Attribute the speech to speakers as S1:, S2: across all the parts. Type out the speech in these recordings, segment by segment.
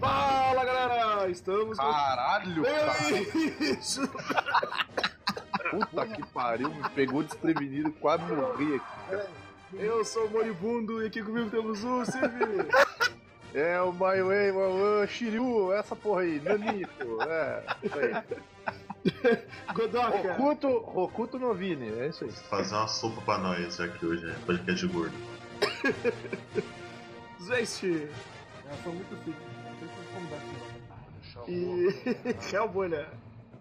S1: Fala galera! Estamos com.
S2: Caralho, cara.
S1: Isso!
S2: Puta que pariu, me pegou desprevenido, quase morri aqui.
S1: Eu sou o Moribundo e aqui comigo temos o Silvio.
S2: É o My Way, o Shiryu, essa porra aí, Nanito, é, isso aí.
S1: Godoka.
S2: Rokuto, Rokuto Novini, é isso aí.
S3: Fazer uma sopa pra nós, já que hoje é podcast de gordo.
S1: Zwest.
S4: Eu sou muito fico. Não como dar aqui.
S1: E. Hellbolha.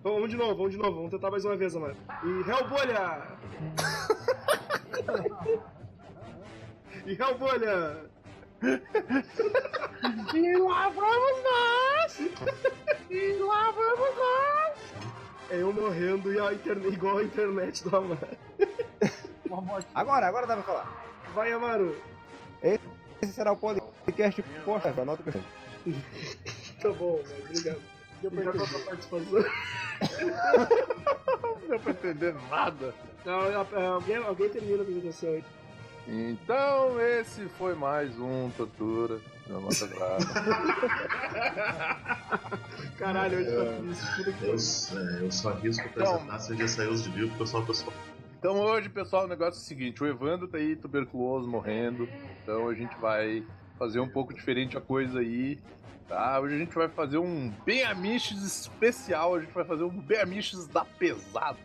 S1: Vamos de novo, vamos de novo, vamos tentar mais uma vez, mano. E Hellbolha! e Hellbolha!
S2: E lá vamos nós! E lá vamos nós!
S1: É eu morrendo e a internet, igual a internet do Amaro.
S5: Agora, agora dá pra falar.
S1: Vai, Amaro!
S5: Esse será o podcast posta, anota o que eu tenho.
S1: Tá bom, mano, obrigado. Obrigado pela sua participação.
S2: Não deu pra entender nada.
S1: Não, é, alguém, alguém termina a apresentação aí.
S2: Então, esse foi mais um Tortura na nossa grava.
S1: Caralho, hoje tá triste. Puta que
S3: Eu, é, eu só arrisco apresentar se já saiu os de vivo, porque eu sou uma pessoa.
S2: Então hoje, pessoal, o negócio é o seguinte, o Evandro tá aí tuberculoso, morrendo, então a gente vai fazer um pouco diferente a coisa aí, tá? Hoje a gente vai fazer um bem amiches especial, a gente vai fazer um bem amiches da pesada.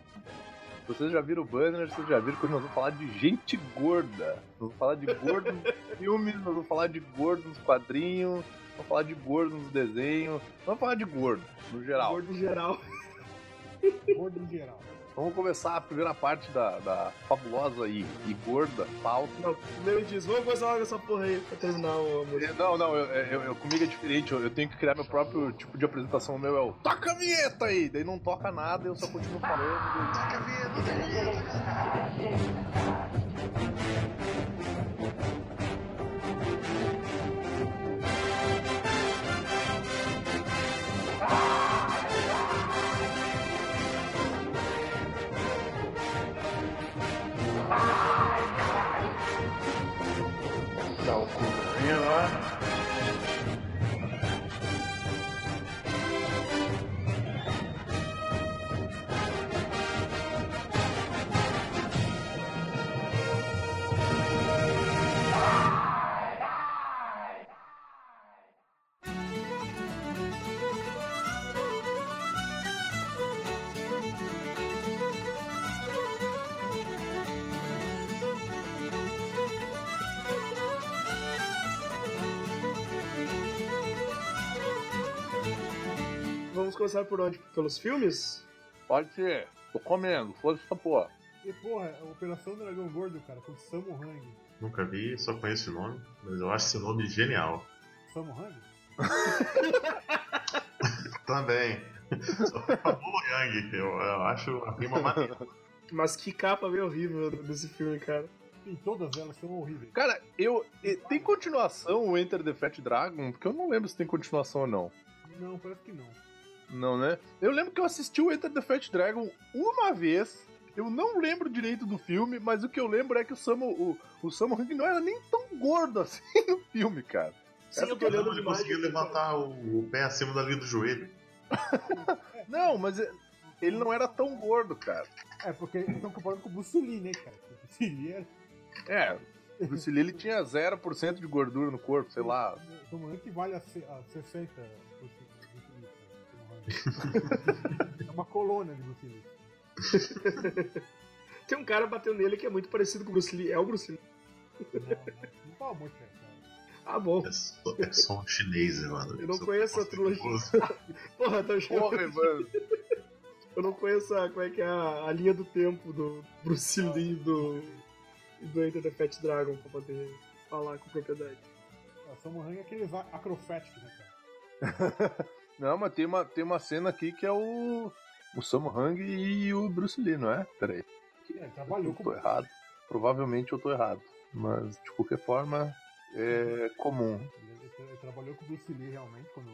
S2: Vocês já viram o banner, vocês já viram que nós vamos falar de gente gorda. Nós vamos falar de gordo nos filmes, nós vamos falar de gordo nos quadrinhos, vamos falar de gordo nos desenhos, vamos falar de gordo, no geral.
S1: gordo geral.
S4: Gordo geral.
S2: Vamos começar a primeira parte da, da fabulosa e, e gorda pauta.
S1: Não, primeiro diz, vamos começar logo essa porra aí pra terminar o amor.
S2: Não, não, eu, eu, eu- comigo é diferente, eu, eu tenho que criar meu próprio tipo de apresentação. O meu é o toca a vinheta aí! Daí não toca nada, eu só continuo falando. Toca a vinheta!
S6: Dá
S1: Começar por onde? Pelos filmes?
S2: Pode ser, tô comendo, foda-se essa porra.
S4: E porra, a Operação Dragão Gordo, cara, com Samu Hang.
S3: Nunca vi, só conheço o nome, mas eu acho esse nome genial.
S4: Samu Hang?
S3: Também. Só Pablo Yang, eu, eu acho a rima maneira.
S1: Mas que capa meio horrível desse filme, cara.
S4: Sim, todas elas são horríveis.
S2: Cara, eu. e- Tem continuação o Enter the Fat Dragon? Porque eu não lembro se tem continuação ou não.
S4: Não, parece que não.
S2: Não, né? Eu lembro que eu assisti o Enter the Fat Dragon uma vez. Eu não lembro direito do filme, mas o que eu lembro é que o Samu, o, o Samu Hung não era nem tão gordo assim no filme, cara.
S1: Sim, eu tô
S3: Ele
S1: olhando demais.
S3: conseguiu levantar o, o pé acima da linha do joelho.
S2: Não, mas é- ele não era tão gordo, cara.
S4: É, porque eles estão comparando com o Bruce Lee, né, cara? O Bruce Lee era.
S2: É, o Bruce Lee ele tinha 0% de gordura no corpo, sei lá.
S4: O Samu Hang vale a 60%. É uma colônia de Bruce Lee.
S1: Tem um cara batendo nele que é muito parecido com o Bruce Lee. É o Bruce Lee.
S4: Não, não, não fala muito, cara.
S1: Ah, bom.
S3: É só, é só um chinês, mano.
S1: Eu não conheço a trilogia. Porra, tá.
S2: Porra, mano.
S1: Eu não conheço a, como é que é a, a linha do tempo do Bruce Lee e do, e do Enter the Fat Dragon pra poder falar com propriedade.
S4: O Samu Hang é aqueles acroféticos, né, cara?
S2: Não, mas tem uma, tem uma cena aqui que é o. O Samu Hung e o Bruce Lee, não é? Peraí.
S4: É, ele trabalhou
S2: Eu
S4: com
S2: tô errado. Provavelmente eu tô errado. Mas, de qualquer forma, é comum.
S4: Ele, ele- ele trabalhou com o Bruce Lee realmente quando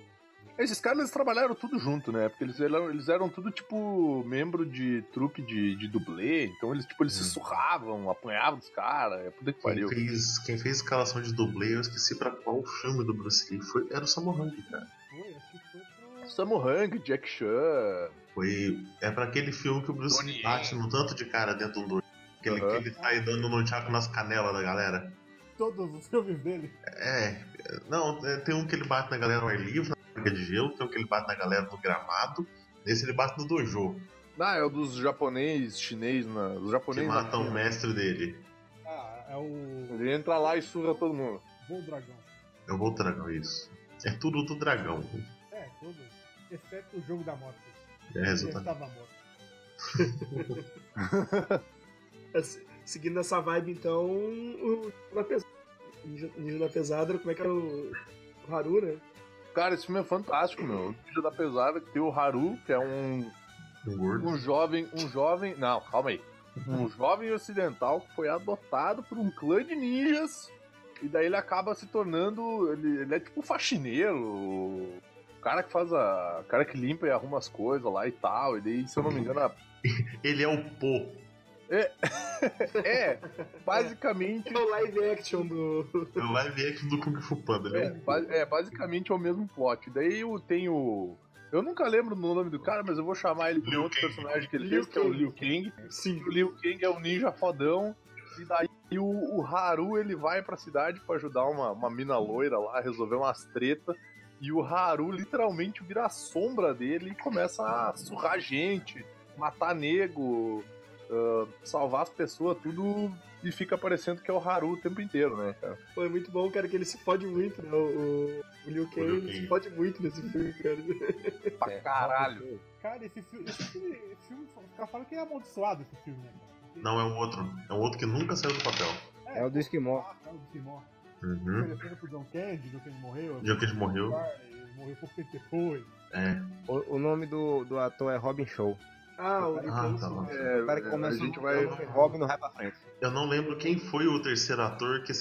S2: Esses caras eles trabalharam tudo junto, né? Porque eles eram, eles eram tudo tipo membro de trupe de, de dublê, então eles tipo eles se
S3: Hum.
S2: surravam, apanhavam dos caras, é puta que
S3: Quem
S2: pariu.
S3: fez, quem fez escalação de dublê, eu esqueci pra qual filme do Bruce Lee foi. Era o Hung, cara.
S4: Foi, acho que
S2: Sammo Hung, Jack Chan,
S3: Foi. É pra aquele filme que o Bruce Lee bate no tanto de cara dentro do. Aquele
S2: Aham.
S3: que ele sai dando no tchaco nas canelas da galera.
S4: Todos os filmes dele.
S3: É. Não, é, tem um que ele bate na galera no ar livre, na fábrica de gelo, tem um que ele bate na galera no gramado. Esse ele bate no dojo,
S2: Ah, é o dos japonês, chinês, na, os
S3: que
S2: japoneses.
S3: mata o mestre dele.
S4: Ah, é o.
S2: Ele entra lá e surra todo mundo.
S4: Voo Dragão.
S3: Eu vou dragão isso. É tudo do dragão.
S4: É, todos. Exceto o jogo da morte.
S3: É
S4: estava morto.
S1: É, se- Seguindo essa vibe, então, o da pesada. Ninja, da Pesada, como é que era o, o Haru, né?
S2: Cara, esse filme é fantástico, meu. O Ninja da Pesada, que tem o Haru, que é um,
S3: Um
S2: um jovem. Um jovem. Não, calma aí. Um jovem ocidental que foi adotado por um clã de ninjas. E daí ele acaba se tornando. Ele, ele é tipo um faxineiro. O cara que faz a. O cara que limpa e arruma as coisas lá e tal. E daí, se eu não me engano, a-
S3: Ele é o Po.
S2: é basicamente.
S1: É o live action do.
S3: É o live action do Kung Fu Panda. Ele é
S2: É, ba- é, basicamente é o mesmo plot. Daí eu tenho. Eu nunca lembro do nome do cara, mas eu vou chamar ele por
S3: Liu
S2: outro
S3: Kang.
S2: personagem que ele
S1: Liu
S2: fez, que é o. Liu Kang.
S1: Sim.
S2: O Liu Kang é o ninja fodão. E daí o, o Haru ele vai pra cidade pra ajudar uma, uma mina loira lá, resolver umas treta. E o Haru literalmente vira a sombra dele e começa a surrar gente, matar nego, ah, salvar as pessoas, tudo. E fica parecendo que é o Haru o tempo inteiro, né, cara?
S1: Foi muito bom, cara, que ele se fode muito, né? O, o, o Liu Kang, ele se fode muito nesse filme, cara.
S2: Pra caralho.
S4: Cara, esse filme. Esse filme, esse filme os caras falam que é amaldiçoado esse filme, né, cara?
S3: Não, é um outro. É um outro que nunca saiu do papel.
S5: É o do Esquimó.
S4: Ah, é o do Esquimó.
S3: Uhum.
S4: Oferecendo pro John Candy, John Candy morreu.
S3: John Candy morreu.
S4: Ele morreu pouco tempo depois.
S3: É.
S5: O, o nome do, do ator é Robin Show.
S1: Ah, o
S3: Ah, tá.
S2: É,
S5: O cara que
S2: a
S5: começa
S2: gente
S5: no-
S2: vai.
S5: no Robin não vai pra frente.
S3: Eu não lembro quem foi o terceiro ator que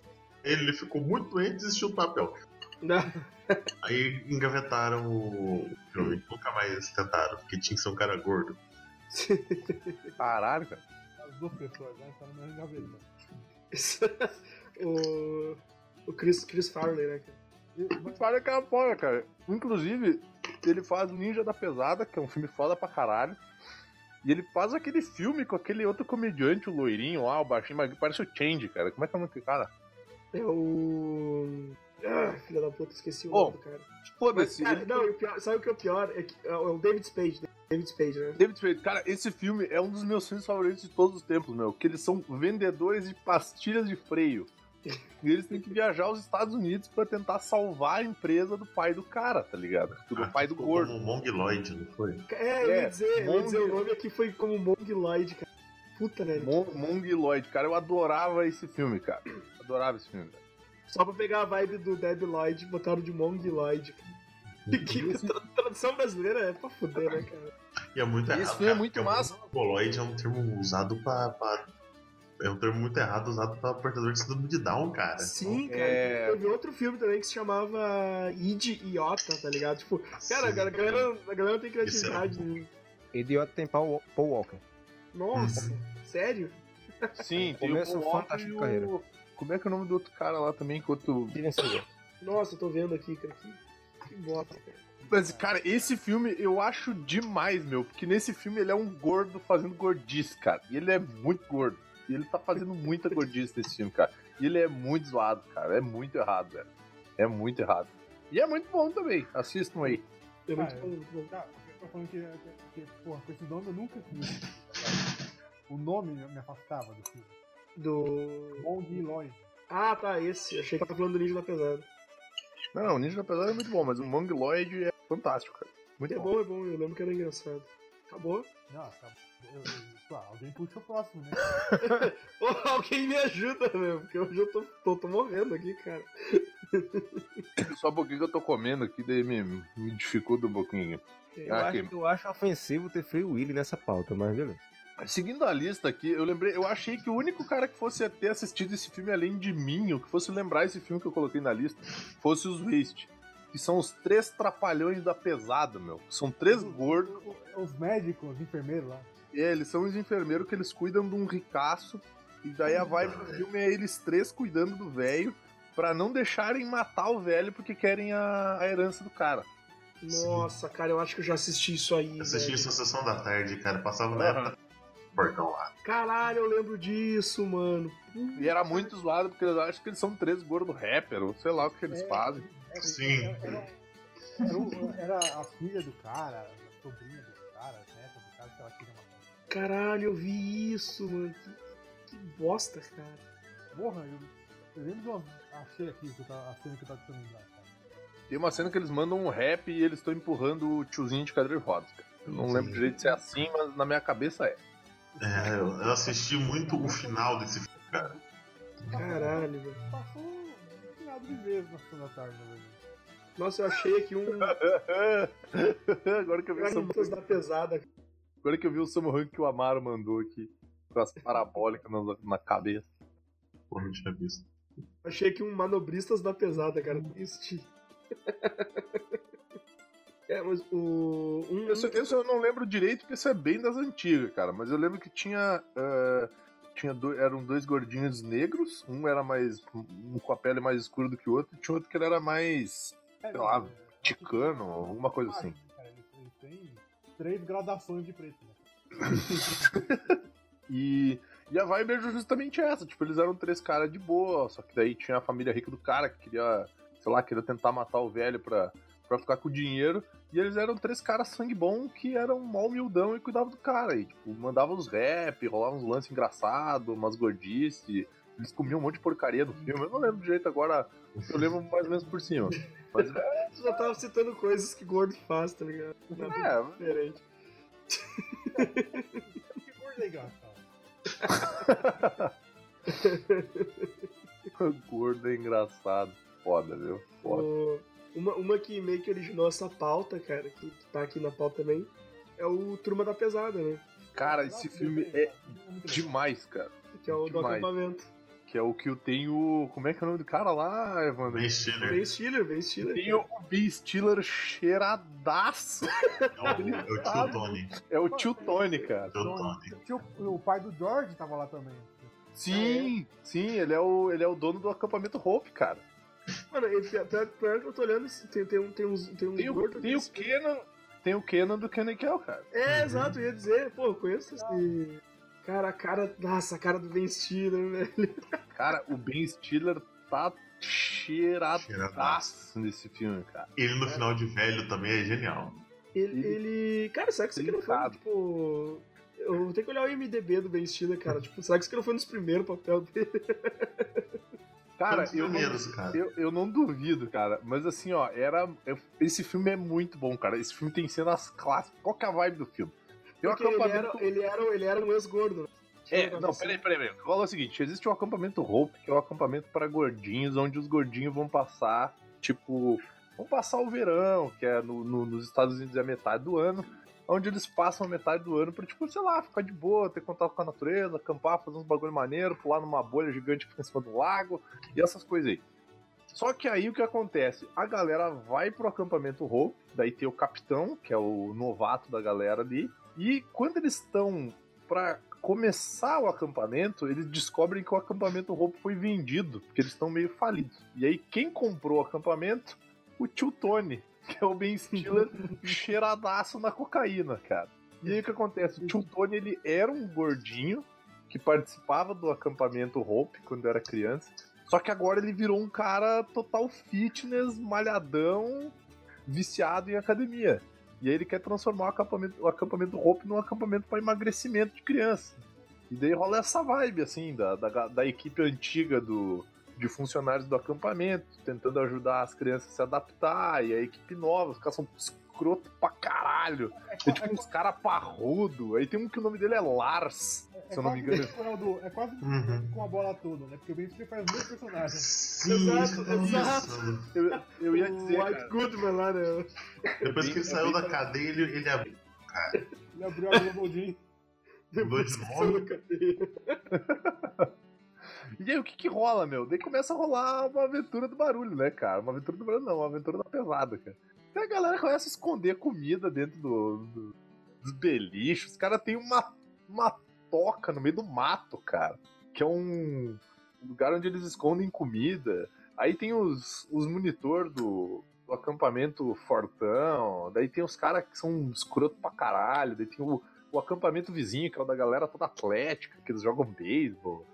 S3: ele ficou muito doente e desistiu do papel.
S1: Não,
S3: Aí engavetaram o filme. Nunca mais tentaram, porque tinha que ser um cara gordo.
S2: Caralho, cara.
S4: As duas pessoas, né? Tá no mesmo gaveta.
S1: o. O Chris, Chris Farley, né?
S2: O cara que é foda, cara. Inclusive, ele faz o Ninja da Pesada, que é um filme foda pra caralho. E ele faz aquele filme com aquele outro comediante, o loirinho lá, o baixinho, mas parece o Change, cara. Como é que é o nome desse cara?
S1: É o. Ah, filha da puta, esqueci o
S2: Bom,
S1: nome do cara.
S2: Foda-se. ele-
S1: não, o pior, sabe o que é o pior? É, que, é o David Spade, né? David Spade, né?
S2: David Spade, cara, esse filme é um dos meus filmes favoritos de todos os tempos, meu. Que eles são vendedores de pastilhas de freio. E eles têm que viajar aos Estados Unidos pra tentar salvar a empresa do pai do cara, tá ligado? Do
S3: Ah,
S2: pai do
S3: ficou
S2: gordo.
S3: Como Mongoloid, não foi?
S1: É, eu ia
S2: É,
S1: dizer, eu ia
S2: Mong-
S1: dizer o nome aqui foi como Mongoloid, cara. Puta, né?
S2: Mon- Mongoloid, cara, eu adorava esse filme, cara. Adorava esse filme, cara.
S1: Só pra pegar a vibe do Deb Lloyd, botaram de Mongoloid. cara. Que tra- tradução brasileira é pra fuder, né, cara?
S3: E é muito
S2: Esse
S3: errado.
S2: filme é
S3: cara,
S2: muito
S3: porque
S2: massa.
S3: Mongoloid é um termo usado pra, pra- É um termo muito errado usado pra portador de síndrome de Down, cara.
S1: Sim, cara.
S2: É.
S1: Teve outro filme também que se chamava Id Iota, tá ligado? Tipo, cara,
S3: Sim.
S1: a galera, a galera tem criatividade. né?
S5: Idiota tem Paul, Paul Walker.
S1: Nossa, sério?
S2: Sim, tem o
S5: Começo
S2: Paul Walker
S5: fantástico
S2: o-
S5: carreira.
S2: Como é que é o nome do outro cara lá também? Que outro...
S5: Steven Seagal.
S1: Nossa, eu tô vendo aqui, cara. Que, que bosta, cara.
S2: Mas, cara, esse filme eu acho demais, meu. Porque nesse filme ele é um gordo fazendo gordice, cara. E ele é muito gordo. E ele tá fazendo muita gordice nesse filme, cara. E ele é muito zoado, cara. É muito errado, velho. É muito errado. E é muito bom também. Assistam aí.
S1: É muito
S4: Ah,
S1: bom, muito bom.
S4: Tá, eu tô falando que, que, que porra, com esse nome eu nunca quis. O nome me afastava do filme.
S1: Do.
S4: Bong Lloyd.
S1: Ah, tá, esse. Achei que tava falando do Ninja da Pesada.
S2: Não, o Ninja da Pesada é muito bom, mas o Mongoloid é fantástico, cara. Muito
S1: É
S2: bom.
S1: bom, é bom, eu lembro que era engraçado. Acabou?
S4: Não. Eu, eu, tá, alguém puxa o próximo, né?
S1: Ô, alguém me ajuda, meu, porque hoje eu tô, tô, tô morrendo aqui, cara.
S2: Só um pouquinho que eu tô comendo aqui, daí me, me dificulta um pouquinho.
S5: Eu,
S2: Ah,
S5: acho,
S2: aqui.
S5: eu acho ofensivo ter Free Willy nessa pauta, mas beleza.
S2: Seguindo a lista aqui, eu lembrei, eu achei que o único cara que fosse ter assistido esse filme além de mim, ou que fosse lembrar esse filme que eu coloquei na lista, fosse os Waste. Que são os três trapalhões da pesada, meu. São três gordos.
S4: Os médicos, os enfermeiros lá.
S2: É, eles são os enfermeiros que eles cuidam de um ricaço. E daí a vibe do filme é eles três cuidando do velho pra não deixarem matar o velho porque querem a, a herança do cara.
S1: Nossa, cara, eu acho que eu já assisti isso aí.
S3: Eu assisti isso na sessão da tarde, cara. Passava na época do portão lá.
S1: Caralho, eu lembro disso, mano.
S2: E era muito zoado porque eu acho que eles são três gordos rapper, ou sei lá o que eles
S4: É.
S2: fazem.
S3: Sim.
S4: Era, era, era a filha do cara, a sobrinha do cara, a neta do cara que ela queria matar.
S1: Caralho, eu vi isso, mano. Que, que bosta, cara.
S4: Porra, eu, eu lembro de uma. Achei aqui que tava, a cena que eu tava tentando lembrar, cara.
S2: Tem uma cena que eles mandam um rap e eles estão empurrando o tiozinho de cadeira de rodas, cara. Eu não lembro direito se é assim, mas na minha cabeça é.
S3: É, eu, eu assisti muito o final desse filme, cara.
S1: Caralho, velho.
S4: Passou de vez na sessão da tarde, na verdade.
S1: Nossa, eu achei aqui um.
S2: Agora que eu vi o Samu,
S1: Garotas da pesada.
S2: agora que eu vi o Samu Rank que o Amaro mandou aqui, com as parabólicas na, na cabeça.
S3: Pô, não tinha visto.
S1: Achei aqui um manobristas da pesada, cara. Triste. É, mas o. Um,
S2: Esse, esse eu não lembro direito, porque isso é bem das antigas, cara. Mas eu lembro que tinha. eh, tinha do- eram dois gordinhos negros. Um era mais. Um com a pele mais escura do que o outro, e tinha outro que ele era mais.
S4: É,
S2: Sei lá,
S4: é,
S2: ticano, alguma coisa
S4: ah,
S2: assim.
S4: Cara, eles, eles têm três gradações de preto, né?
S2: E, e a vibe é justamente essa. Tipo, eles eram três caras de boa, só que daí tinha a família rica do cara que queria, sei lá, queria tentar matar o velho pra, pra ficar com o dinheiro. E eles eram três caras sangue bom que eram mó humildão e cuidavam do cara. E, tipo, mandavam uns rap, rolavam uns lances engraçados, umas gordices. Eles comiam um monte de porcaria no filme. Eu não lembro direito agora, eu lembro mais ou menos por cima. Mas é,
S1: já tava citando coisas que gordo faz, tá ligado? Nada
S2: é,
S1: diferente.
S4: Que cor legal,
S2: gordo é engraçado. Foda, viu? Foda.
S1: O- Uma, uma que meio que originou essa pauta, cara, que, tá aqui na pauta também, é o Turma da Pesada, né?
S2: Cara, esse filme é demais, cara.
S1: Que é o do
S2: Demais.
S1: acampamento.
S2: Que é o que eu tenho. Como é que é o nome do cara lá, Evandro?
S3: Ben Stiller
S1: Ben Stiller, Ben Stiller.
S2: Tem o Ben Stiller cheiradaço.
S3: é o, é o tio Tony.
S2: É o tio Tony, cara.
S3: Tio Tony.
S4: Tinha o, o pai do George tava lá também.
S2: Sim, sim, ele é o, ele é o dono do acampamento Hope, cara.
S1: Mano, ele, pior, pior que eu tô olhando, tem, tem, um, tem uns, tem uns
S2: Tem o,
S1: gordos
S2: tem o
S1: aqui.
S2: Kenan. Tem o Kenan do Kenan Kel, cara.
S1: É, exato, eu ia dizer, pô, eu conheço esse. Cara, a cara. Nossa, a cara do Ben Stiller, velho.
S2: Cara, o Ben Stiller tá cheiradaço
S3: Cheiradaço.
S2: nesse filme, cara.
S3: Ele no final de velho também é genial.
S1: Ele.
S2: Ele-.
S1: Cara, será que isso aqui não foi, tipo. Eu vou ter que olhar o IMDB do Ben Stiller, cara. Tipo, será que isso aqui não foi um dos primeiros papéis dele?
S2: Cara,
S3: um
S2: eu não,
S3: cara.
S2: eu, eu não duvido, cara. Mas assim, ó, era. eu- esse filme é muito bom, cara. Esse filme tem cenas clássicas. Qual que é a vibe do filme? Tem um
S1: Porque ele
S2: acampamento.
S1: era, ele, era, ele era um ex-gordo. né?
S2: É, não, peraí, peraí, peraí. É o seguinte: existe um acampamento Hope, que é um acampamento para gordinhos, onde os gordinhos vão passar, tipo, vão passar o verão, que é no, no- nos Estados Unidos é a metade do ano, onde eles passam metade do ano pra, tipo, sei lá, ficar de boa, ter contato com a natureza, acampar, fazer uns bagulho maneiro, pular numa bolha gigante que fica em cima do lago, e essas coisas aí. Só que aí o que acontece? A galera vai pro acampamento Hope, daí tem o capitão, que é o novato da galera ali, e quando eles estão pra começar o acampamento, eles descobrem que o acampamento Hope foi vendido, porque eles estão meio falidos. E aí quem comprou o acampamento? O tio Tony, que é o Ben Stiller cheiradaço na cocaína, cara. E aí o que acontece? O tio Tony, ele era um gordinho que participava do acampamento Hope quando era criança, só que agora ele virou um cara total fitness, malhadão, viciado em academia. E aí ele quer transformar o acampamento, o acampamento Hope num acampamento para emagrecimento de criança. E daí rola essa vibe, assim, da, da, da equipe antiga do, de funcionários do acampamento, tentando ajudar as crianças a se adaptar, e a equipe nova, os caras são escroto pra caralho. É tipo uns caras parrudo. Aí tem um que o nome dele é Lars,
S4: É,
S2: se eu não me engano.
S4: é quase
S3: Uhum.
S4: com a bola toda, né? Porque o Ben Stiller faz mesmos personagens.
S3: Sim,
S1: Exato,
S3: isso.
S1: exato.
S2: Eu, eu ia
S1: o
S2: dizer,
S1: White
S2: cara,
S1: Goodman lá, né?
S3: Depois que ele
S2: É
S3: saiu
S2: bem-
S3: da cadeia, ele, ele abriu.
S4: Ele abriu a Jean.
S1: Depois
S3: Dois
S1: que saiu da cadeia.
S2: E aí o que que rola, meu? Daí começa a rolar uma aventura do barulho, né, cara? Uma aventura do barulho não, uma aventura da pesada, cara. Daí a galera começa a esconder comida dentro do, do- dos belichos. Os caras têm uma, uma toca no meio do mato, cara. Que é um lugar onde eles escondem comida. Aí tem os, os monitor do, do acampamento fortão. Daí tem os caras que são escroto pra caralho. Daí tem o, o acampamento vizinho, que é o da galera toda atlética, que eles jogam beisebol.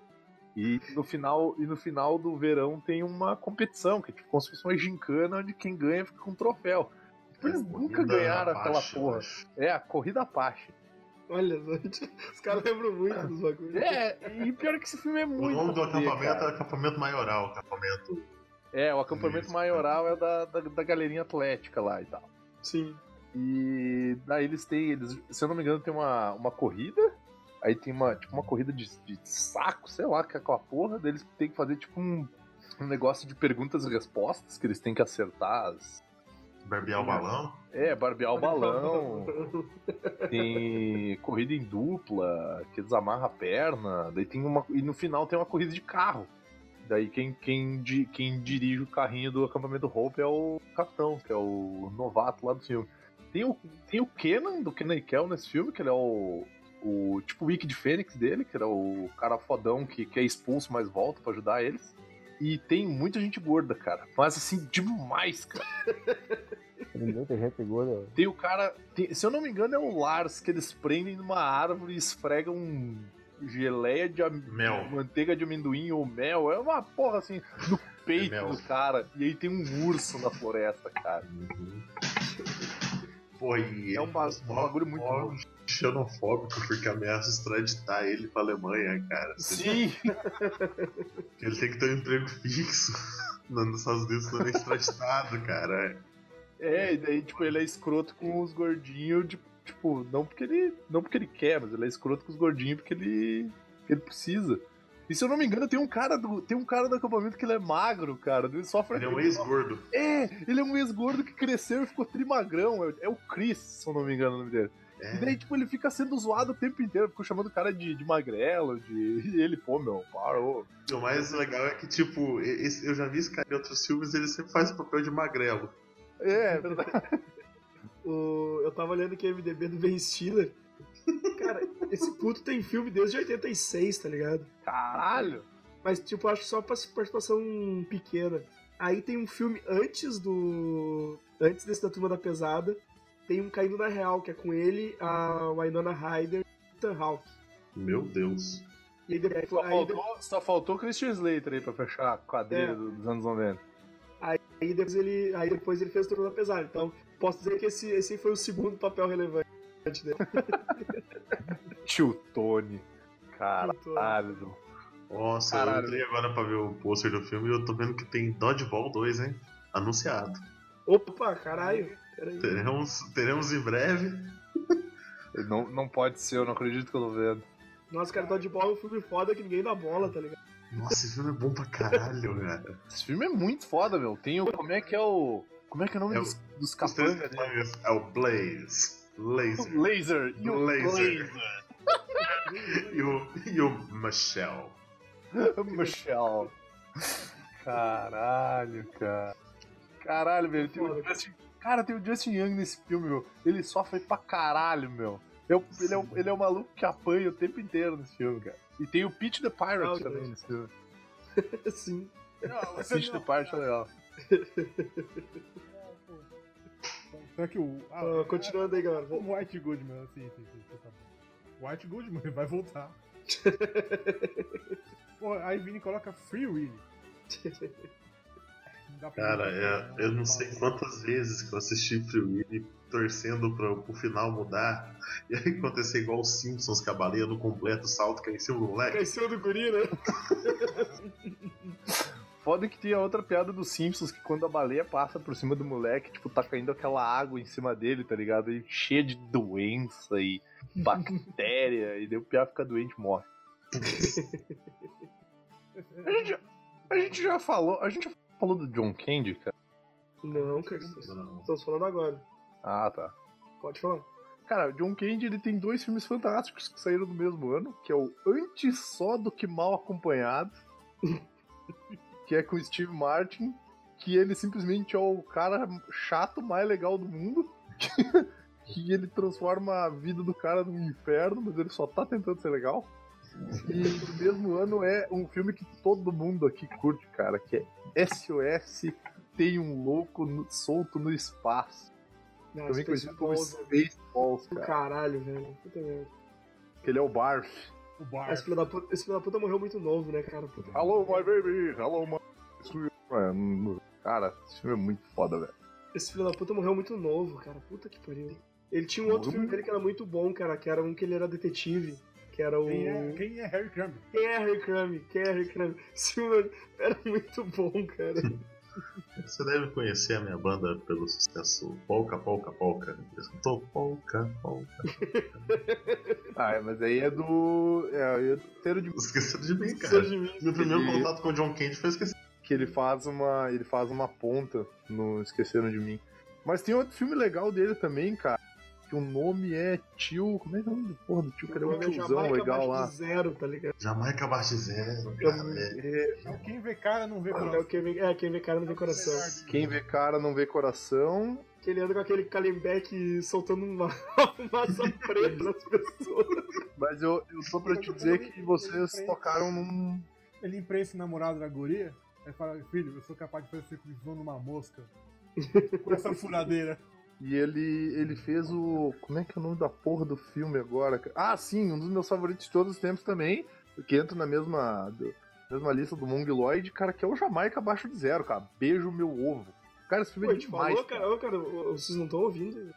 S2: E no final, e no final do verão tem uma competição, que é tipo como se fosse uma gincana onde quem ganha fica com um troféu. Tipo, eles nunca ganharam aquela
S3: Apache,
S2: porra.
S3: acho.
S2: É, a corrida Apache.
S1: Olha, os caras lembram muito dos bagulhos.
S2: É, e pior que esse filme é
S3: O
S2: muito.
S3: nome do
S2: pra fuder,
S3: acampamento
S2: cara.
S3: é acampamento maioral. Acampamento.
S2: É, o acampamento
S3: Isso.
S2: maioral é da, da, da galerinha atlética lá e tal.
S1: Sim.
S2: E daí eles têm, eles, se eu não me engano, tem uma, uma corrida. Aí tem uma, tipo, uma corrida de, de saco, sei lá, que é aquela porra. Daí eles têm que fazer tipo um, um negócio de perguntas e respostas, que eles têm que acertar as.
S3: Barbear o balão.
S2: É, barbear o balão. tem corrida em dupla, que eles amarram a perna. Daí tem uma. E no final tem uma corrida de carro. Daí quem, quem, quem dirige o carrinho do acampamento Hope é o capitão, que é o novato lá do filme. Tem o, tem o Kenan, do Kenan e Kel nesse filme, que ele é o. o tipo o Wicked Fênix dele, que era o cara fodão que, que é expulso, mas volta pra ajudar eles. E tem muita gente gorda, cara. Mas assim, demais, cara.
S5: Entendeu? Tem gente gorda.
S2: Tem o cara. tem- se eu não me engano, é o Lars que eles prendem numa árvore e esfregam geleia de am-
S3: Mel.
S2: manteiga de amendoim ou mel. É uma porra assim, no peito
S3: mel.
S2: do cara. E aí tem um urso na floresta, cara.
S3: Pô, e
S2: É um ba- um bagulho muito louco.
S3: xenofóbico, porque ameaça extraditar ele pra Alemanha, cara.
S2: Sim!
S3: Ele tem que ter um emprego fixo nos Estados Unidos, não é extraditado, cara.
S2: É, e daí, tipo, ele é escroto com os gordinhos, de- tipo, não porque ele. Não porque ele quer, mas ele é escroto com os gordinhos porque ele. porque ele precisa. E se eu não me engano, tem um cara do. Tem um cara do acampamento que ele é magro, cara. Ele sofre
S3: Ele é um ex-gordo.
S2: É, ele é um ex-gordo que cresceu e ficou trimagrão. É, é o Chris, se eu não me engano o nome dele. E
S3: É,
S2: daí, tipo, ele fica sendo zoado o tempo inteiro. Ficou chamando o cara de, de magrelo, de. E ele, pô, meu, parou.
S3: o mais legal é que, tipo, esse- eu já vi esse cara em outros filmes, ele sempre faz o papel de magrelo.
S2: É, é verdade.
S1: O, eu tava olhando aqui o MDB do Ben Stiller. Cara, esse puto tem filme desde 86, tá ligado?
S2: Caralho.
S1: Mas, tipo, acho só pra participação pequena. Aí tem um filme antes do. Antes desse da Turma da Pesada. Tem um Caindo na Real, que é com ele, a Winona Ryder e Ethan Hawke.
S3: Meu Deus.
S1: E aí depois.
S2: Só
S1: Aí,
S2: faltou, só faltou o Christian Slater aí pra fechar a quadrilha
S1: É.
S2: do- dos anos 90.
S1: aí depois ele. Aí depois ele fez Turma da Pesada. Então, posso dizer que esse, esse foi o segundo papel relevante
S2: Tio Tony. Caralho.
S3: Nossa,
S2: Caralho.
S3: eu entrei agora pra ver o pôster do filme e eu tô vendo que tem Dodgeball 2, hein? Anunciado.
S1: Opa, caralho.
S3: Teremos, teremos em breve.
S2: Não, não pode ser, eu não acredito que eu tô vendo.
S1: Nossa, cara, Dodgeball é um filme foda que ninguém dá bola, tá ligado?
S3: Nossa, esse filme é bom pra caralho, cara.
S2: Esse filme é muito foda, meu. Tem o. Como é que é o. Como é que é o nome
S3: É
S2: dos, dos né?
S3: capangas é o Blaze, Laser
S2: Laser. E o
S3: Laser. e o, e o Michelle.
S2: Michelle. Caralho, cara. Caralho, velho. Tem o. Justin... Cara, tem o Justin Young nesse filme, meu. Ele sofre pra caralho, meu. O- ele, é o, ele é o maluco que apanha o tempo inteiro nesse filme, cara. E tem o Peach the Pirate
S1: Ah,
S2: também
S1: ok.
S2: nesse filme.
S1: Sim.
S4: Não,
S2: O Peach the Pirate é legal.
S4: Será que o. Ah,
S1: Ah, continuando aí, galera.
S4: O White Goodman, sim, sim, sim, sim, tá bom. White Goodman, ele vai voltar. Pô, aí Vini coloca Free Willy.
S3: Cara, é, eu não sei quantas vezes que eu assisti Free Willy torcendo pra, pro final mudar e aí acontecer igual os Simpsons, que a baleia no completo salto cai em cima do moleque.
S1: Cai em cima do guri, né?
S2: Foda que tem a outra piada dos Simpsons que quando a baleia passa por cima do moleque, tipo, tá caindo aquela água em cima dele, tá ligado? E cheia de doença e bactéria, e daí o piá fica doente e morre. A gente, já- a gente já falou. A gente já falou do John Candy, cara.
S1: Não, cara.
S3: Não.
S1: Estamos falando agora.
S2: Ah, tá.
S1: Pode falar.
S2: Cara, o John Candy ele tem dois filmes fantásticos que saíram no mesmo ano, que é o Antes Só do que Mal Acompanhado que é com o Steve Martin, que ele simplesmente é o cara chato mais legal do mundo. que ele transforma a vida do cara num inferno, mas ele só tá tentando ser legal. E no mesmo ano é um filme que todo mundo aqui curte, cara, que é SOS Tem um Louco no- Solto no Espaço.
S1: Não,
S2: Também conhecido como
S1: Spaceballs,
S2: Spaceballs,
S1: do
S2: cara.
S1: caralho, velho. Puta merda.
S2: Que ele é o Barf.
S4: O bar.
S1: Esse filho, da puta, esse filho da puta morreu muito novo, né, cara? Puta.
S2: Hello, my baby! Hello, my sweet friend. Cara, esse filme é muito foda, velho.
S1: Esse filho da puta morreu muito novo, cara. Puta que pariu. Ele tinha um outro filme dele que era muito bom, cara, que era um que ele era detetive. Que era o.
S4: Quem é, quem é Harry Crumb?
S1: Quem é Harry Crumb? Quem é Harry Crumb? Esse filme era muito bom, cara.
S3: Você deve conhecer a minha banda pelo sucesso Polka, Polka, Polka. Eu escutou Polka, Polka.
S2: Ah, é, mas aí é do. É, é do
S3: Esqueceram de mim, cara.
S1: Seja de mim.
S3: Meu primeiro
S2: E-
S3: contato com o John Candy foi esquecer.
S2: Que ele faz uma. Ele faz uma ponta no Esqueceram de Mim. Mas tem outro filme legal dele também, cara. Que o nome é Tio. Como é que é o nome do porra do tio? Cadê
S1: O
S2: um
S1: é
S2: tiozão
S1: Jamaica
S2: legal lá?
S1: de zero, tá ligado?
S3: Jamaica abaixo de zero, cara. É.
S2: É,
S4: É quem vê cara não vê
S1: É,
S4: coração.
S1: quem vê, é, quem vê cara não vê coração.
S2: quem vê cara não vê coração.
S1: Que ele anda com aquele calembeck soltando uma fumaça preta nas pessoas.
S2: Mas eu, eu tô pra te dizer que vocês tocaram num.
S4: Ele imprensa o namorado da guria, aí fala, filho, eu sou capaz de fazer circuncisão numa mosca. Com essa furadeira.
S2: E ele, ele fez o. Como é que é o nome da porra do filme agora? cara? Ah, sim, um dos meus favoritos de todos os tempos também. Que entra na mesma, do- mesma lista do Mong Lloyd, cara, que é o Jamaica abaixo de zero, cara. Beijo meu ovo. Cara, esse filme
S1: Pô,
S2: é
S1: a gente
S2: demais.
S1: falou, cara, ô, cara, vocês não estão ouvindo?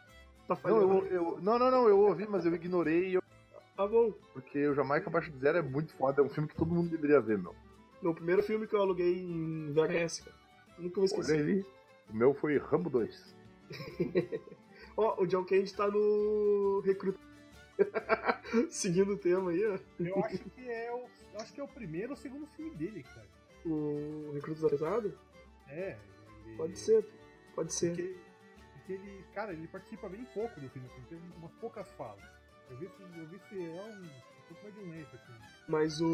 S1: Tá
S2: Não,
S1: falhando.
S2: eu, eu, não, não, não, eu ouvi, mas eu ignorei, eu-
S1: Tá bom.
S2: porque o Jamaica abaixo de zero é muito foda. É um filme que todo mundo deveria ver, meu.
S1: Meu primeiro filme que eu aluguei em VHS, cara. Nunca vou
S2: Olha
S1: esquecer.
S2: aí. O meu foi Rambo 2.
S1: Ó, o John Candy tá no Recruta. Seguindo o tema aí, ó.
S4: Eu acho que é o. Eu acho que é o primeiro ou segundo filme dele, cara.
S1: O Recruta da Pesada?
S4: É. ele-
S1: Pode ser, pode ser.
S4: Porque, porque ele, cara, ele participa bem pouco do filme, assim, tem umas poucas falas. Eu vi se, eu vi se é um. um pouco mais de um mês, assim.
S1: Mas o,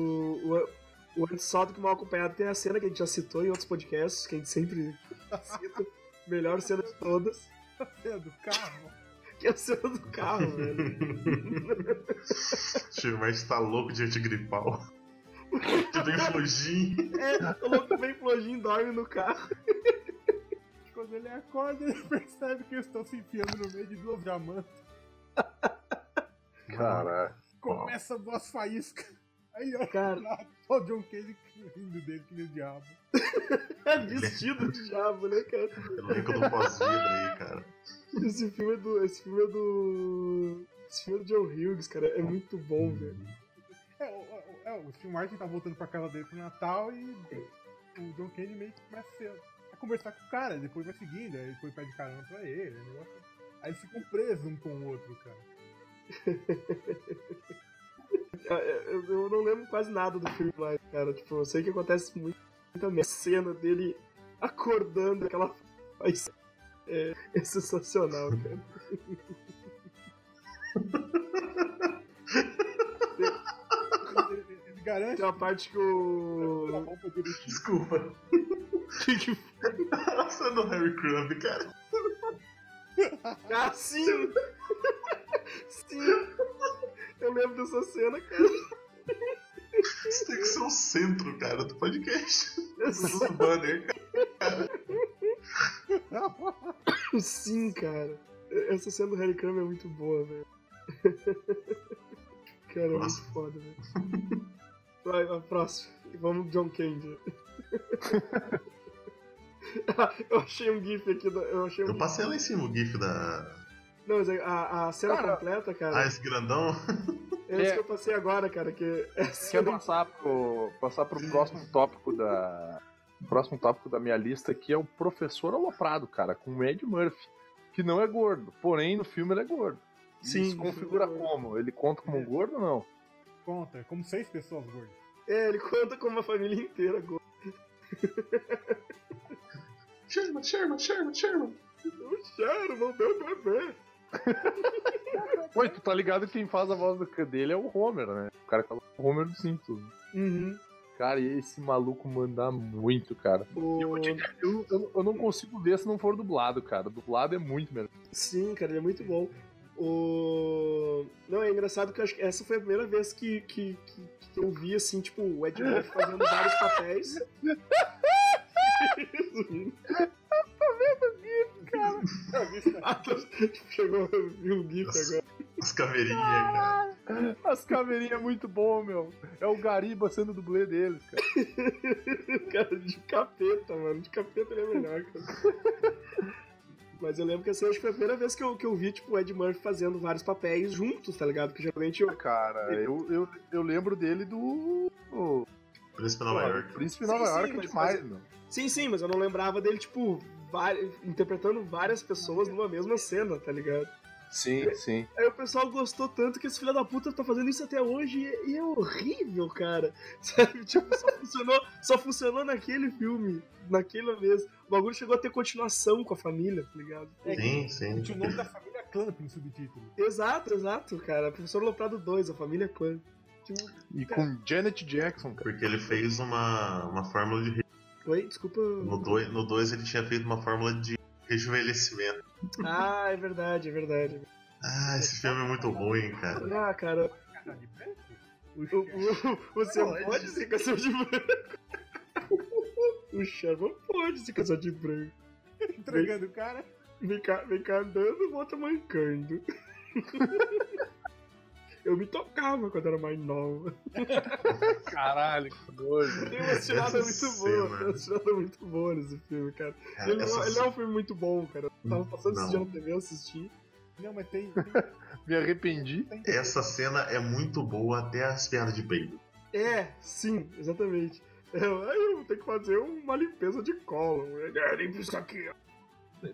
S1: o, o Antes Só do que Mal Acompanhado tem a cena que a gente já citou em outros podcasts, que a gente sempre cita. Melhor cena de todas,
S4: É, do carro.
S1: que é a cena do carro, velho.
S3: O Steve Martin tá louco de antigripal. Que tem flojinho.
S1: É, o louco bem flojinho dorme no carro.
S4: Quando ele acorda, ele percebe que eles estão se enfiando no meio de duas diamantes.
S2: Caralho.
S4: Começa duas faíscas. Aí ele olha
S1: Cara.
S4: lado, só o John Candy rindo dele que nem o diabo.
S1: É vestido de diabo, né, cara?
S3: Elenco do pós-vida aí, cara.
S1: Esse filme é do. Esse filme é do. Esse filme é do John Hughes, cara. É muito bom, velho.
S4: É, o, o- é, o Steve Martin tá voltando pra casa dele pro Natal e o John Candy meio que começa a, conversar com o cara, depois vai seguindo, aí depois pede carona pra ele, negócio- aí eles ficam presos um com o outro, cara.
S1: É, é, Eu, eu não lembro quase nada do filme mais, cara. Tipo, eu sei que acontece muito, muita merda. A cena dele acordando, aquela. faz- É, é sensacional, cara.
S4: Ele, garante
S1: Tem uma parte que o.
S3: Desculpa.
S1: que que
S3: A cena do Harry Crumb, cara.
S1: Ah, sim! sim! Eu lembro dessa cena, cara.
S3: Isso tem que ser o centro, cara, do podcast. Do banner, cara.
S1: Sim, cara. Essa cena do Harry Crumb é muito boa, velho. Cara, é muito foda, velho. Vai, a próxima. Vamos John Candy. Ah, eu achei um gif aqui. Da, eu achei um
S3: Eu passei lá em cima o GIF da.
S1: Não, mas a, a cena
S2: Cara,
S1: completa, cara,
S3: Ah, esse grandão?
S1: é isso
S2: é-
S1: que eu passei agora, cara, que é a
S2: Quer
S1: cena...
S2: passar pro, passar pro próximo tópico da. o Próximo tópico da minha lista que é o professor aloprado, cara, com o Ed Murphy. Que não é gordo, porém no filme ele é gordo.
S1: Sim,
S2: Isso
S1: no
S2: configura
S1: é
S2: como? Ele conta como um gordo ou não?
S4: conta, é como seis pessoas gordas.
S1: É, ele conta com uma família inteira agora.
S3: Sherman, Sherman, Sherman, Sherman.
S1: Sério, meu bebê.
S2: Pô, e tu tá ligado que quem faz a voz do dele é o Homer, né? O cara que fala o Homer do Simpsons.
S1: Uhum.
S2: Cara, e esse maluco manda muito, cara.
S1: O...
S2: Eu, eu, eu, eu não consigo ver se não for dublado, cara. Dublado é muito melhor.
S1: Sim, cara, ele é muito bom. O... Não, é engraçado que eu acho que essa foi a primeira vez que, que, que, que eu vi, assim, tipo, o Ed Murphy fazendo vários papéis. Tá. Chegou, viu o GIF agora.
S3: As caveirinhas, cara.
S2: As caveirinhas é muito bom, meu. É o Gariba sendo dublê deles, cara.
S1: Cara, de capeta, mano. De capeta ele é melhor, cara. Mas eu lembro que essa acho que foi a primeira vez que eu, que eu vi, tipo, o Ed Murphy fazendo vários papéis juntos, tá ligado? Porque geralmente eu.
S2: Cara, eu, eu, eu lembro dele do.
S3: Príncipe Nova York.
S2: Príncipe Nova
S1: sim,
S2: York é demais,
S1: mas-
S2: meu.
S1: Sim, sim, mas eu não lembrava dele, tipo, interpretando várias pessoas numa mesma cena, tá ligado?
S2: Sim, sim.
S1: Aí o pessoal gostou tanto que esse filho da puta tá fazendo isso até hoje e, é horrível, cara. Sabe? Tipo, só funcionou, só funcionou naquele filme, naquela vez. O bagulho chegou a ter continuação com a família, tá ligado?
S3: Sim, sim.
S4: Tinha o nome da família Clamp no subtítulo.
S1: Exato, exato, cara. Professor Loprado 2, a família Clã. Tipo,
S2: E com Janet Jackson, cara.
S3: Porque ele fez uma, uma fórmula de.
S1: Oi, desculpa.
S3: No 2 no dois ele tinha feito uma fórmula de rejuvenescimento.
S1: Ah, é verdade, é verdade.
S3: Ah, esse filme é muito ruim, cara.
S1: Ah, cara, o, o, você
S3: Pode.
S1: pode ser caçador de branco. O Sherman pode ser caçador de branco.
S4: Entregando o cara.
S1: Vem cá, vem cá andando volta mancando. Eu me tocava quando era mais nova.
S2: Caralho, que nojo.
S1: Tem uma tirada muito boa,
S3: cena.
S1: tem uma tirada muito boa nesse filme, cara.
S3: Cara,
S1: Ele, não,
S3: essa-
S1: ele é um filme muito bom, cara. Eu tava passando esse dia na TV, eu assisti.
S4: Não, mas tem. tem,
S2: Me arrependi.
S4: tem
S3: Essa cena é muito boa até as piadas de peido.
S1: É, sim, exatamente. Eu, eu vou ter que fazer uma limpeza de colo. É, limpa isso aqui, ó.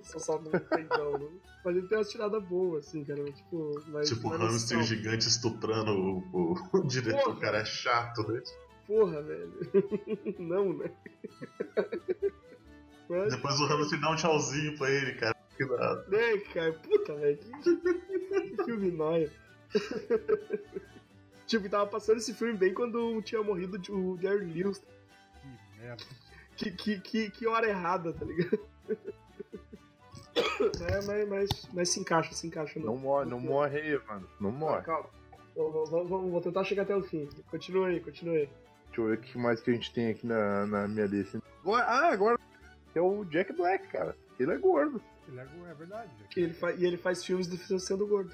S1: Só só no peidão, né? Mas ele tem umas tiradas boas, assim, cara. Tipo, mas,
S3: Tipo,
S1: mas
S3: hamster
S1: não.
S3: gigante estuprando o, o, o diretor.
S1: Porra.
S3: O cara é chato, né?
S1: Porra, velho. não, né? Mas,
S3: Depois o hamster dá um tchauzinho pra ele, cara. Que nada.
S1: né, cara? Puta, velho. Que, que filme nóia. tipo, tava passando esse filme bem quando tinha morrido o Jerry Lewis.
S4: que merda.
S1: Que, que, que, que hora errada, tá ligado? É, mas, mas, mas se encaixa, se encaixa.
S2: Não morre, não morre aí, mano. Não
S1: Ah,
S2: morre.
S1: calma. Vamos, vamos, vamos- vou tentar chegar até o fim. Continua aí, continua aí.
S2: Deixa eu ver o que mais que a gente tem aqui na, na minha lista. Agora- Ah, agora é o Jack Black, cara. Ele é gordo.
S4: Ele é, é verdade. Jack.
S1: Ele fa- e ele faz filmes do sendo gordo.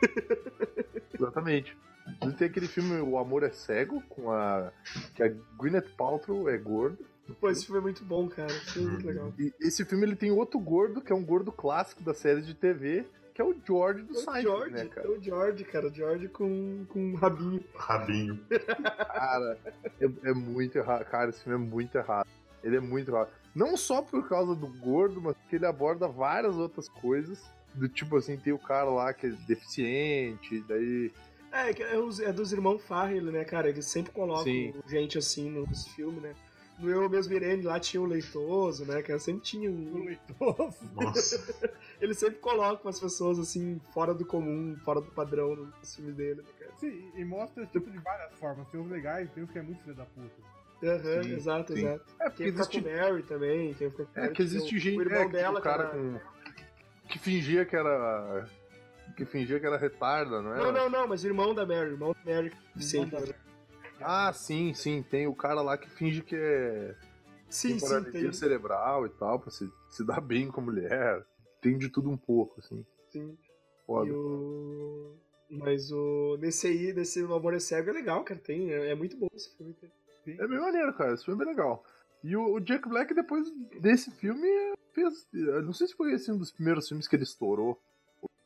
S2: Exatamente. Tem aquele filme O Amor é Cego, com a. que a Gwyneth Paltrow é gorda.
S1: Pô, esse filme é muito bom, cara. Esse filme é muito legal.
S2: E esse filme ele tem outro gordo, que é um gordo clássico da série de TV, que é o George do
S1: É o
S2: Seinfeld,
S1: George,
S2: né,
S1: é
S2: cara?
S1: o George, cara. O George com, com um rabinho.
S3: Rabinho.
S2: Cara, é, é muito errado. Cara, esse filme é muito errado. Ele é muito errado. Não só por causa do gordo, mas porque ele aborda várias outras coisas. Do tipo assim, tem o cara lá que é deficiente, daí.
S1: É, que é, é dos irmãos Farrell, né, cara? Eles sempre colocam
S2: Sim.
S1: gente assim nos filmes, né? No Eu Mesmo Irene lá tinha o Leitoso, né? Que sempre tinha
S4: O
S1: um...
S4: leitoso.
S3: Nossa.
S1: Eles sempre colocam as pessoas assim, fora do comum, fora do padrão nos filmes dele, né, cara?
S4: Sim, e mostra tipo de várias formas. Tem uns legais, tem uns que é muito filho da puta.
S1: Aham,
S2: Sim,
S1: exato,
S2: sim.
S1: exato.
S2: É, porque
S1: Quem
S2: existe,
S1: Mary também, quem fica com
S2: é,
S1: Mary,
S2: que existe
S1: o,
S2: gente.
S1: o irmão
S2: é, que
S1: dela,
S2: o cara
S1: cara.
S2: com. Que fingia que era. Que fingia que era retarda, não é?
S1: Não, não, não, mas o irmão da Mary, irmão da Mary. Sim,
S4: da-
S2: Ah, sim, sim. Tem o cara lá que finge que é.
S1: sim, sim, tem.
S2: cerebral e tal, pra se, se dar bem com a mulher. Tem de tudo um pouco, assim.
S1: sim.
S2: Foda.
S1: E o... Mas o. Nesse aí, desse O Amor é Cego é legal, cara. Tem, é, é muito bom esse filme. cara.
S2: É bem maneiro, cara. Esse filme é bem legal. E o, o Jack Black, depois desse filme, fez. eu Não sei se foi esse um dos primeiros filmes que ele estourou.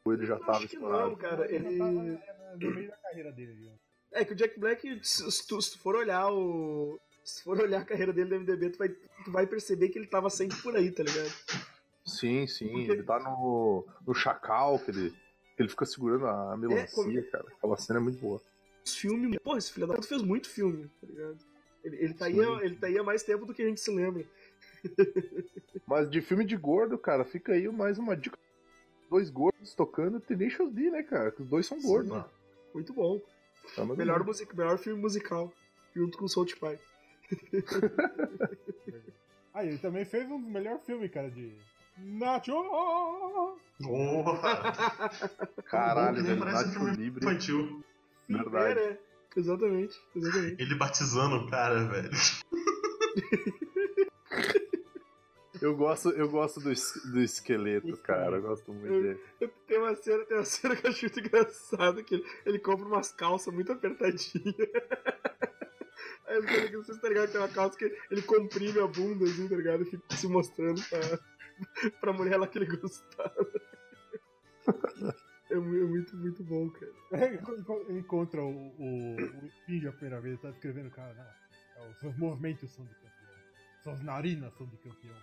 S2: Ou ele já
S1: Eu
S2: tava
S1: acho que
S2: estourado.
S1: não, cara.
S4: já
S1: Ele.
S4: tava é, no meio da carreira dele. ó.
S1: É que o Jack Black, se tu, se tu for olhar o. Se for olhar a carreira dele no MDB, tu vai, tu vai perceber que ele tava sempre por aí, tá ligado?
S2: Sim, sim.
S1: Porque-
S2: Ele tá no, no Chacal, que ele, ele fica segurando a melancia,
S1: como-
S2: cara. Aquela cena é muito boa.
S1: Os filmes. Porra, esse filho da puta fez muito filme, tá ligado? Ele, ele, tá aí,
S2: Sim.
S1: ele tá aí há mais tempo do que a gente se lembra.
S2: Mas de filme de gordo, cara, fica aí mais uma dica. Dois gordos tocando Tenacious D, né, cara? Que os dois são gordos.
S1: Sim, Muito bom.
S2: Tá, mas
S1: Melhor, music, melhor filme musical. Junto com o South Park.
S4: Ah, ele também fez um dos melhores filmes, cara, de. Nacho!
S2: Caralho, velho.
S3: um
S2: Nacho
S3: filme
S2: Libre.
S3: infantil.
S2: Verdade.
S1: É, né? Exatamente, exatamente.
S3: Ele batizando o cara, velho.
S2: Eu gosto, eu gosto do, es- do esqueleto, cara. Eu gosto muito dele.
S1: Tem uma cena, tem uma cena que eu acho muito engraçada, que ele, ele compra umas calças muito apertadinhas. Aí eu falei que vocês tá ligado que tem uma calça que ele comprime a bunda, assim, tá ligado? E fica se mostrando pra, pra mulher lá que ele gostava. É é muito, muito bom, cara.
S4: Ele encontra o, o, o espinho a primeira vez, tá descrevendo o cara, não. É, os movimentos são de campeão. Suas narinas são de campeão.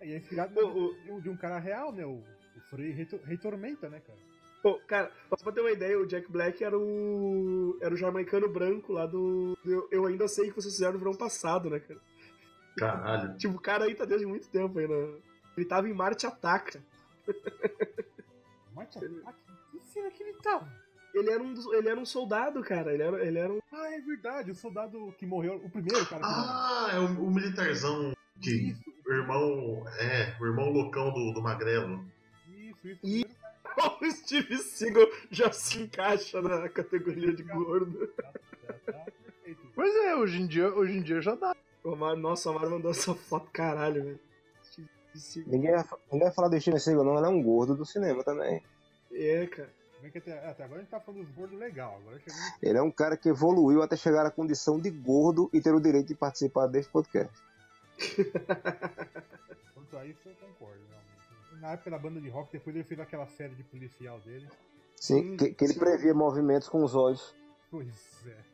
S4: É, e é inspirado
S1: o-
S4: de um- de um cara real, né? O, o Frei Rei, Tor- Rei Tormenta, né, cara?
S1: Pô, cara, só pra ter uma ideia, o Jack Black era o. Era o jamaicano branco lá do. Eu, eu ainda sei que vocês fizeram no verão passado, né, cara?
S3: Caralho.
S1: Tipo, o cara aí tá desde muito tempo aí, né? Ele tava em Marte Ataca.
S4: Marte Ataque? Que cena que ele tava?
S1: Ele era um, ele era um soldado, cara. Ele era, ele era um.
S4: Ah, é verdade, o soldado que morreu, o primeiro cara que morreu.
S3: Ah, é o, o militarzão que.
S4: Isso,
S3: O irmão. É, o irmão loucão do, do Magrelo.
S4: isso, isso. Cara.
S1: O Steve Seagal já se encaixa na categoria de gordo.
S4: Tá, tá, tá, perfeito.
S2: Pois é, hoje em dia, hoje em dia já dá.
S1: O Amaro, nossa, o Amaro mandou essa foto, caralho, velho. Steve Seagal.
S5: Ninguém vai, ninguém vai falar do Steven Seagal, não. Ele é um gordo do cinema também.
S1: É, cara.
S4: Bem que até, até agora a gente tá falando dos gordos legal. Agora
S5: Ele é um cara que evoluiu até chegar à condição de gordo e ter o direito de participar deste podcast.
S4: Quanto a isso, eu concordo, realmente. Na época da banda de rock, depois ele fez aquela série de policial dele.
S5: Sim,
S1: Sim,
S5: que, que ele
S1: sim.
S5: previa movimentos com os olhos.
S4: Pois é.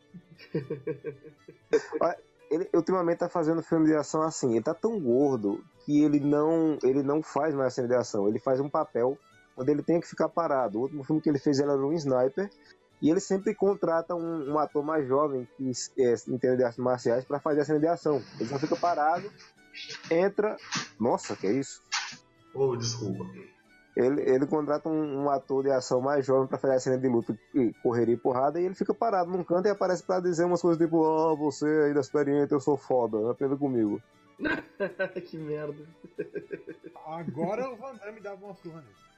S5: Ele ultimamente tá fazendo filme de ação assim. Ele tá tão gordo que ele não, ele não faz mais cena de ação. Ele faz um papel onde ele tem que ficar parado. O último filme que ele fez ele era um sniper. E ele sempre contrata um, um ator mais jovem que é, entende de artes marciais para fazer a cena de ação. Ele só fica parado, entra. Nossa, que é isso?
S3: Oh, desculpa.
S5: Ele, ele contrata um, um ator de ação mais jovem pra fazer a cena de luta, e correria e porrada, e ele fica parado num canto e aparece pra dizer umas coisas tipo: Ah, você aí da experiente, eu sou foda, aprenda comigo.
S1: que merda.
S4: Agora o Van Damme dava uma surra nele.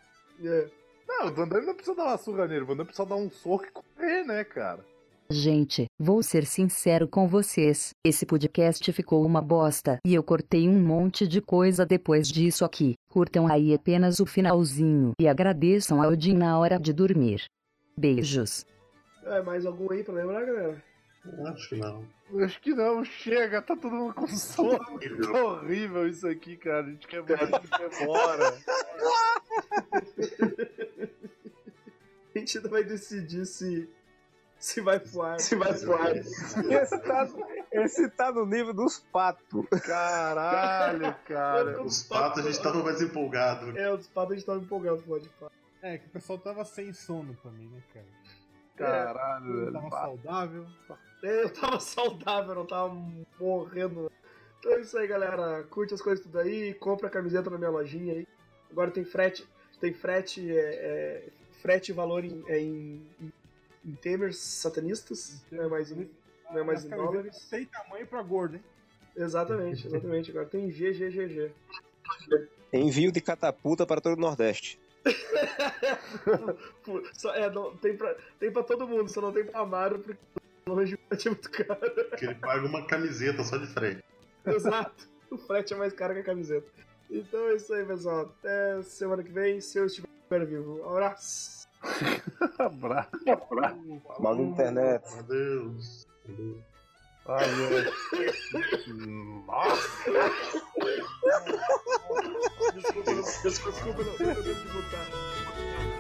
S1: É.
S2: Não, o Van Damme não precisa dar uma surra nele, o Van Damme precisa dar um soco e correr, né, cara?
S7: Gente, vou ser sincero com vocês. Esse podcast ficou uma bosta e eu cortei um monte de coisa depois disso aqui. Curtam aí apenas o finalzinho e agradeçam ao Odin na hora de dormir. Beijos.
S1: É, mais algum aí pra lembrar, galera?
S3: Acho que não.
S2: Acho que não, chega, tá todo mundo com sono. Tá horrível isso aqui, cara. A gente quer mais, a gente quer embora.
S1: A gente ainda vai decidir se, se vai pro ar.
S5: Se vai pro ar. Esse tá, esse tá no nível dos patos.
S2: Caralho, cara.
S3: Os patos a gente tava mais empolgado.
S1: É, os patos a gente tava empolgado, pode falar.
S4: É, que o pessoal tava sem sono também, né, cara?
S2: Caralho,
S4: Tava
S2: velho.
S4: saudável.
S1: Eu tava saudável, não tava morrendo. Então é isso aí, galera. Curte as coisas tudo aí, compra a camiseta na minha lojinha aí. Agora tem frete, tem frete, é, é, frete e valor em, é em, em, em temers satanistas, não é mais em, não é mais em dólares.
S4: Tem tamanho pra gordo, hein?
S1: Exatamente, exatamente. Agora tem GGGG.
S5: Envio de catapulta para todo o Nordeste.
S1: Só- é, não, tem, pra, tem pra todo mundo, só não tem pra Amaro porque longe é muito caro.
S3: Que ele paga uma camiseta só de frente.
S1: Exato. O frete é mais caro que a camiseta. Então é isso aí, pessoal. Até semana que vem, se eu estiver vivo. Um abraço.
S2: Abraço.
S5: Mal da internet.
S3: Adeus.
S2: Ai, ai. Nossa.
S1: Desculpa, não, desculpa, não, eu tenho que botar.